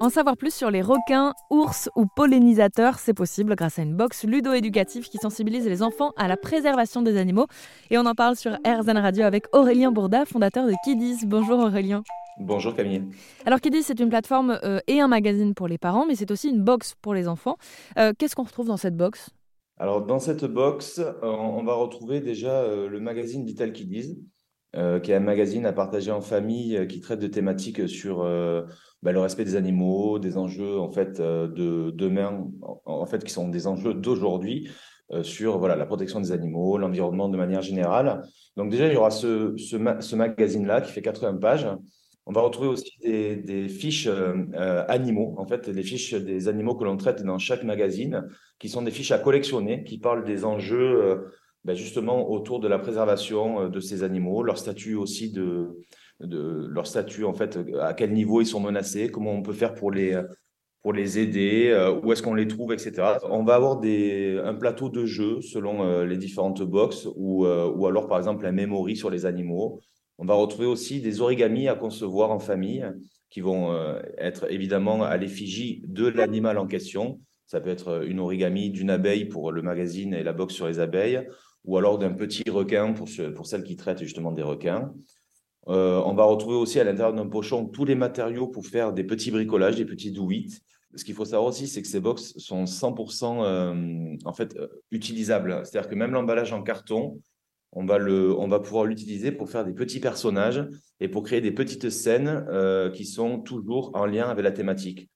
En savoir plus sur les requins, ours ou pollinisateurs, c'est possible grâce à une box ludo-éducative qui sensibilise les enfants à la préservation des animaux. Et on en parle sur RZN Radio avec Aurélien Bourda, fondateur de Kiddies. Bonjour Aurélien. Bonjour Camille. Alors Kiddies, c'est une plateforme euh, et un magazine pour les parents, mais c'est aussi une box pour les enfants. Euh, qu'est-ce qu'on retrouve dans cette box? Alors dans cette box, euh, on va retrouver déjà le magazine Little Kiddies, qui est un magazine à partager en famille qui traite de thématiques sur bah, le respect des animaux, des enjeux en fait de demain, en fait qui sont des enjeux d'aujourd'hui sur voilà la protection des animaux, l'environnement de manière générale. Donc déjà il y aura ce, ce magazine-là qui fait 80 pages on va retrouver aussi des, fiches euh, euh, animaux, en fait, les fiches des animaux que l'on traite dans chaque magazine, qui sont des fiches à collectionner, qui parlent des enjeux euh, ben, justement autour de la préservation de ces animaux, leur statut aussi de, leur statut en fait, à quel niveau ils sont menacés, comment on peut faire pour les pour les aider, où est-ce qu'on les trouve, etc. On va avoir des, un plateau de jeux selon les différentes boxes, ou, ou alors par exemple un memory sur les animaux, on va retrouver aussi des origamis à concevoir en famille qui vont euh, être évidemment à l'effigie de l'animal en question. Ça peut être une origami d'une abeille pour le magazine et la box sur les abeilles, ou alors d'un petit requin pour, pour celles qui traitent justement des requins. Euh, on va retrouver aussi à l'intérieur d'un pochon tous les matériaux pour faire des petits bricolages, des petits douites. Ce qu'il faut savoir aussi, c'est que ces box sont 100% euh, en fait utilisables. C'est-à-dire que même l'emballage en carton, on va, le, on va pouvoir l'utiliser pour faire des petits personnages et pour créer des petites scènes euh, qui sont toujours en lien avec la thématique.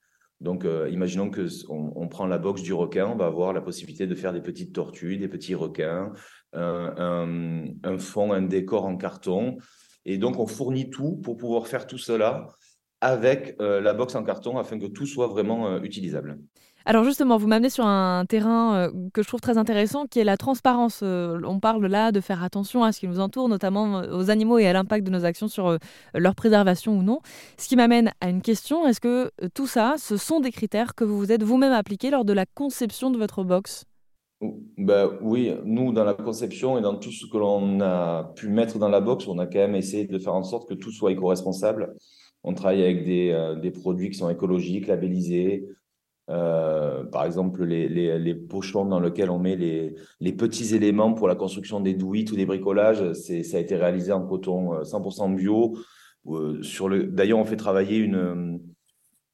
Donc, euh, imaginons que on, prend la box du requin, on va avoir la possibilité de faire des petites tortues, des petits requins, un, fond, un décor en carton. Et donc, on fournit tout pour pouvoir faire tout cela avec euh, la box en carton afin que tout soit vraiment utilisable. Alors justement, vous m'amenez sur un terrain euh, que je trouve très intéressant, qui est la transparence. Euh, on parle là de faire attention à ce qui nous entoure, notamment euh, aux animaux et à l'impact de nos actions sur leur préservation ou non. Ce qui m'amène à une question, est-ce que tout ça, ce sont des critères que vous vous êtes vous-même appliqués lors de la conception de votre box ben, oui, nous, dans la conception et dans tout ce que l'on a pu mettre dans la box, on a quand même essayé de faire en sorte que tout soit éco-responsable. On travaille avec des, des produits qui sont écologiques, labellisés, euh, par exemple, les, les, pochons dans lesquels on met les, les, petits éléments pour la construction des douilles ou des bricolages, ça a été réalisé en coton 100% euh, bio. Euh, d'ailleurs, on fait travailler une,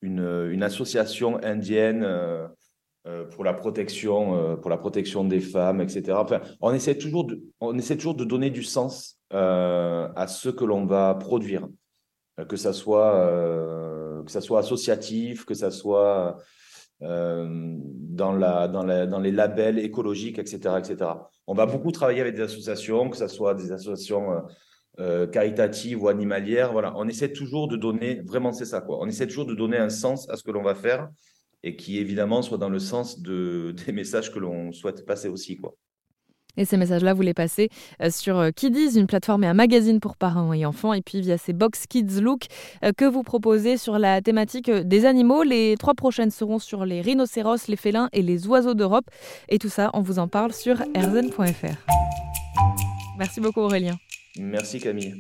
une, une association indienne pour la protection, pour la protection des femmes, etc. Enfin, on essaie toujours de, on essaie toujours de donner du sens à ce que l'on va produire, que ça soit, que ça soit associatif, que ça soit euh, dans, la, dans, la, dans, les labels écologiques, etc., etc. On va beaucoup travailler avec des associations, que ce soit des associations euh, euh, caritatives ou animalières. Voilà, on essaie toujours de donner, vraiment c'est ça, quoi. On essaie toujours de donner un sens à ce que l'on va faire et qui évidemment soit dans le sens de, des messages que l'on souhaite passer aussi, quoi. Et ces messages-là, vous les passez euh, sur euh, Kiddies, une plateforme et un magazine pour parents et enfants, et puis via ces Box Kids Look euh, que vous proposez sur la thématique des animaux. Les trois prochaines seront sur les rhinocéros, les félins et les oiseaux d'Europe. Et tout ça, on vous en parle sur erzen.fr. Merci beaucoup Aurélien. Merci Camille.